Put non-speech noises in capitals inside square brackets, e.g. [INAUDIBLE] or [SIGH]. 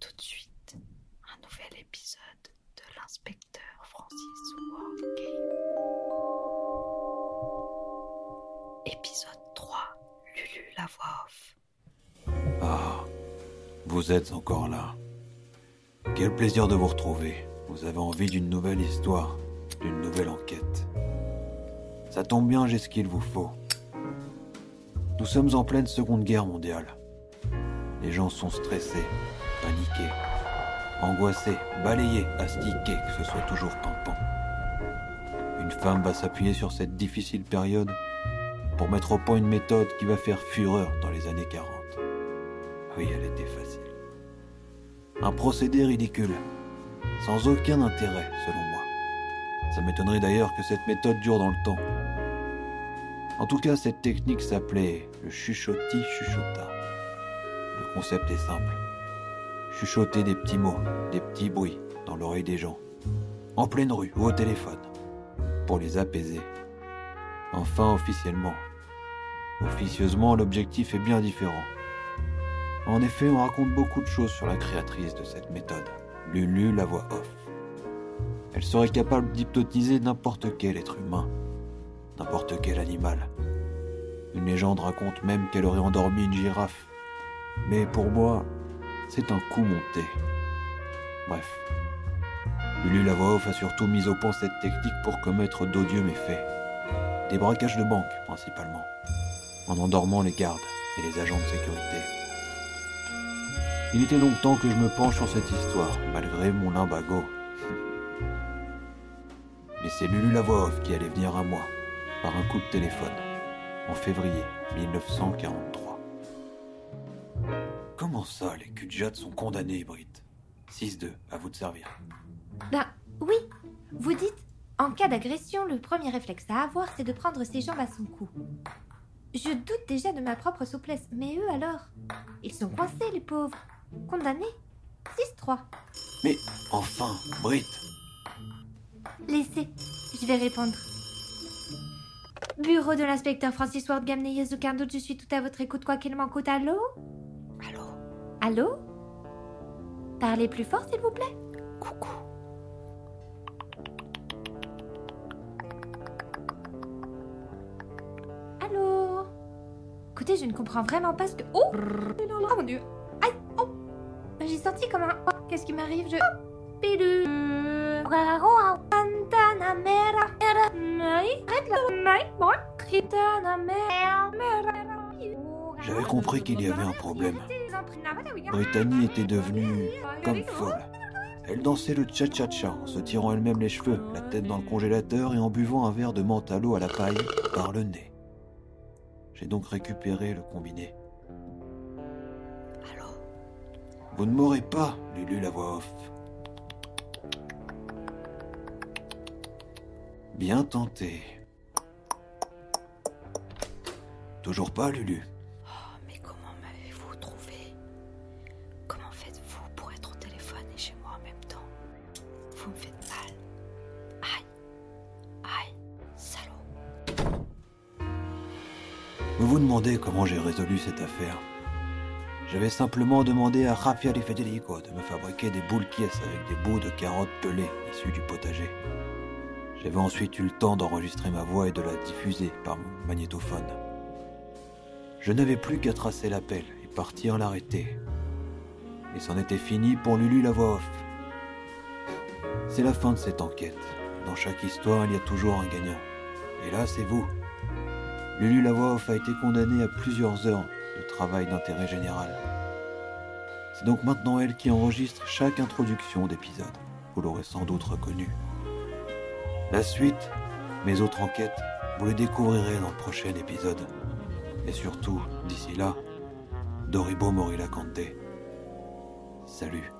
tout de suite un nouvel épisode de l'inspecteur Francis Wargame. Épisode 3, Lulu la voix off. Ah, vous êtes encore là. Quel plaisir de vous retrouver. Vous avez envie d'une nouvelle histoire, d'une nouvelle enquête. Ça tombe bien, j'ai ce qu'il vous faut. Nous sommes en pleine Seconde Guerre mondiale. Les gens sont stressés, paniqués, angoissés, balayés, astiqués, que ce soit toujours pimpant. Une femme va s'appuyer sur cette difficile période pour mettre au point une méthode qui va faire fureur dans les années 40. Oui, elle était facile. Un procédé ridicule, sans aucun intérêt selon moi. Ça m'étonnerait d'ailleurs que cette méthode dure dans le temps. En tout cas, cette technique s'appelait le chuchoti chuchota. Le concept est simple. Chuchoter des petits mots, des petits bruits dans l'oreille des gens, en pleine rue ou au téléphone, pour les apaiser. Enfin, officiellement. Officieusement, l'objectif est bien différent. En effet, on raconte beaucoup de choses sur la créatrice de cette méthode, Lulu la voix off. Elle serait capable d'hypnotiser n'importe quel être humain, n'importe quel animal. Une légende raconte même qu'elle aurait endormi une girafe. Mais pour moi, c'est un coup monté. Bref. Lulu la voix a surtout mis au point cette technique pour commettre d'odieux méfaits. Des braquages de banque, principalement. En endormant les gardes et les agents de sécurité. Il était donc temps que je me penche sur cette histoire, malgré mon limbago. [LAUGHS] Mais c'est Lulu la voix qui allait venir à moi, par un coup de téléphone, en février 1943. Comment ça, les Kudjats sont condamnés, Brit 6-2, à vous de servir. Ben oui, vous dites, en cas d'agression, le premier réflexe à avoir, c'est de prendre ses jambes à son cou. Je doute déjà de ma propre souplesse, mais eux alors? Ils sont coincés, les pauvres. Condamnés? 6-3. Mais enfin, Brit Laissez, je vais répondre. Bureau de l'inspecteur Francis Ward aucun doute, je suis tout à votre écoute, quoi qu'il m'en coûte. Allô? Allô? Parlez plus fort, s'il vous plaît. Coucou. Allô? Écoutez, je ne comprends vraiment pas ce que. Oh Oh mon dieu Aïe Oh J'ai senti comme un. Oh, Qu'est-ce qui m'arrive? Je. Oh Pélu. J'avais compris qu'il y avait un problème. Brittany était devenue comme folle. Elle dansait le cha-cha-cha en se tirant elle-même les cheveux, la tête dans le congélateur et en buvant un verre de menthe à l'eau à la paille par le nez. J'ai donc récupéré le combiné. Allô Vous ne m'aurez pas, Lulu la voix off. Bien tenté. Toujours pas, Lulu. Vous. Vous demandez comment j'ai résolu cette affaire. J'avais simplement demandé à Raffaele Federico de me fabriquer des boules quies avec des bouts de carottes pelées issues du potager. J'avais ensuite eu le temps d'enregistrer ma voix et de la diffuser par mon magnétophone. Je n'avais plus qu'à tracer l'appel et partir l'arrêter. Et c'en était fini pour Lulu la voix off. C'est la fin de cette enquête. Dans chaque histoire, il y a toujours un gagnant. Et là, c'est vous. Lulu la voix off a été condamnée à plusieurs heures de travail d'intérêt général. C'est donc maintenant elle qui enregistre chaque introduction d'épisode. Vous l'aurez sans doute reconnu. La suite, mes autres enquêtes, vous les découvrirez dans le prochain épisode. Et surtout, d'ici là, Doribo Morila Kante. Salut.